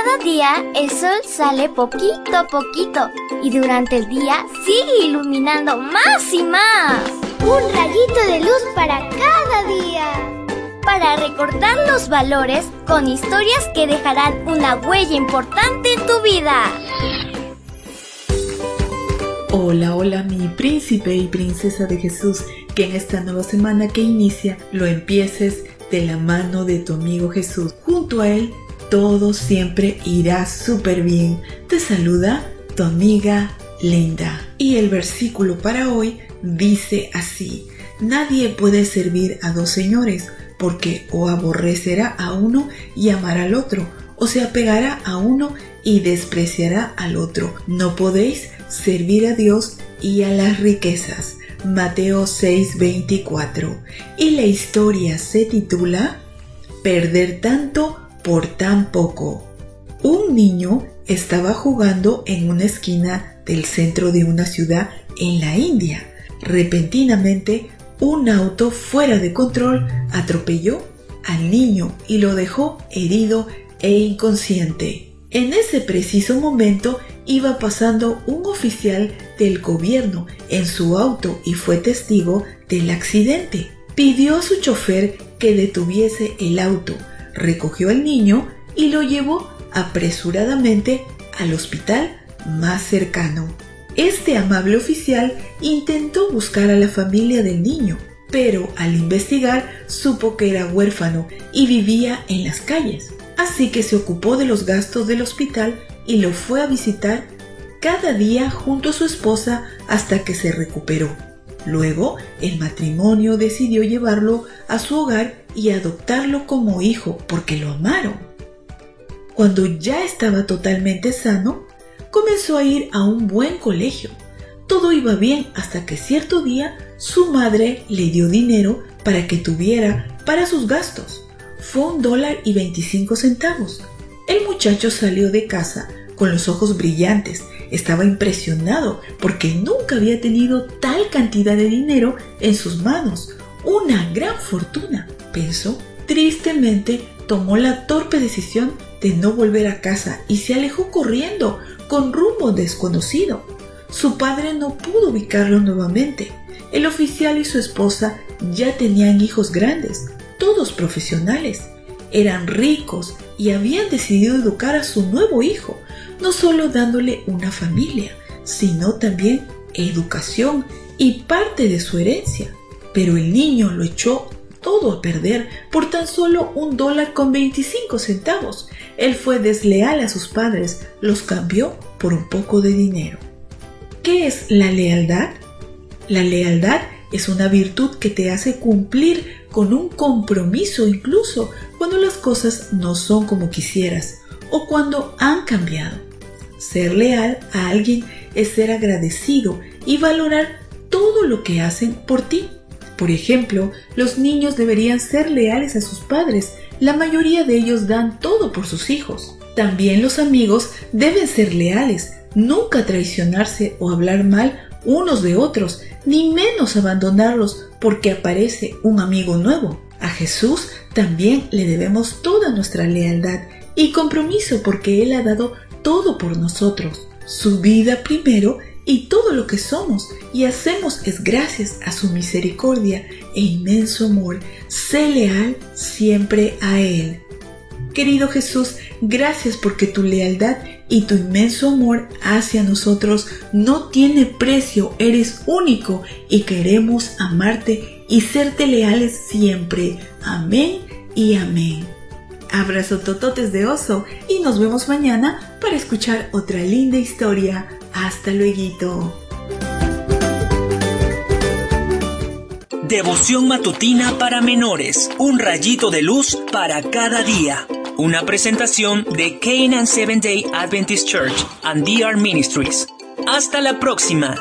Cada día el sol sale poquito a poquito y durante el día sigue iluminando más y más. Un rayito de luz para cada día. Para recordar los valores con historias que dejarán una huella importante en tu vida. Hola, hola mi príncipe y princesa de Jesús, que en esta nueva semana que inicia lo empieces de la mano de tu amigo Jesús. Junto a él todo siempre irá súper bien. Te saluda tu amiga Linda. Y el versículo para hoy dice así, nadie puede servir a dos señores, porque o aborrecerá a uno y amará al otro, o se apegará a uno y despreciará al otro. No podéis servir a Dios y a las riquezas. Mateo 6:24. Y la historia se titula Perder tanto por tan poco. Un niño estaba jugando en una esquina del centro de una ciudad en la India. Repentinamente, un auto fuera de control atropelló al niño y lo dejó herido e inconsciente. En ese preciso momento iba pasando un oficial del gobierno en su auto y fue testigo del accidente. Pidió a su chofer que detuviese el auto, recogió al niño y lo llevó apresuradamente al hospital más cercano. Este amable oficial intentó buscar a la familia del niño, pero al investigar supo que era huérfano y vivía en las calles. Así que se ocupó de los gastos del hospital y lo fue a visitar cada día junto a su esposa hasta que se recuperó. Luego, el matrimonio decidió llevarlo a su hogar y adoptarlo como hijo porque lo amaron. Cuando ya estaba totalmente sano, comenzó a ir a un buen colegio. Todo iba bien hasta que cierto día su madre le dio dinero para que tuviera para sus gastos. Fue un dólar y 25 centavos. El muchacho salió de casa con los ojos brillantes. Estaba impresionado porque nunca había tenido tal cantidad de dinero en sus manos. Una gran fortuna, pensó. Tristemente tomó la torpe decisión de no volver a casa y se alejó corriendo con rumbo desconocido. Su padre no pudo ubicarlo nuevamente. El oficial y su esposa ya tenían hijos grandes, todos profesionales. Eran ricos y habían decidido educar a su nuevo hijo, no solo dándole una familia, sino también educación y parte de su herencia. Pero el niño lo echó todo a perder por tan solo un dólar con 25 centavos. Él fue desleal a sus padres, los cambió por un poco de dinero. ¿Qué es la lealtad? La lealtad es una virtud que te hace cumplir con un compromiso incluso cuando las cosas no son como quisieras o cuando han cambiado. Ser leal a alguien es ser agradecido y valorar todo lo que hacen por ti. Por ejemplo, los niños deberían ser leales a sus padres. La mayoría de ellos dan todo por sus hijos. También los amigos deben ser leales, nunca traicionarse o hablar mal unos de otros, ni menos abandonarlos porque aparece un amigo nuevo. A Jesús también le debemos toda nuestra lealtad y compromiso porque Él ha dado todo por nosotros, su vida primero y todo lo que somos y hacemos es gracias a su misericordia e inmenso amor. Sé leal siempre a Él. Querido Jesús, gracias porque tu lealtad y tu inmenso amor hacia nosotros no tiene precio, eres único y queremos amarte y serte leales siempre. Amén y amén. Abrazo tototes de oso y nos vemos mañana para escuchar otra linda historia. Hasta luego. Devoción matutina para menores. Un rayito de luz para cada día. Una presentación de Canaan Seventh Day Adventist Church and DR Ministries. Hasta la próxima.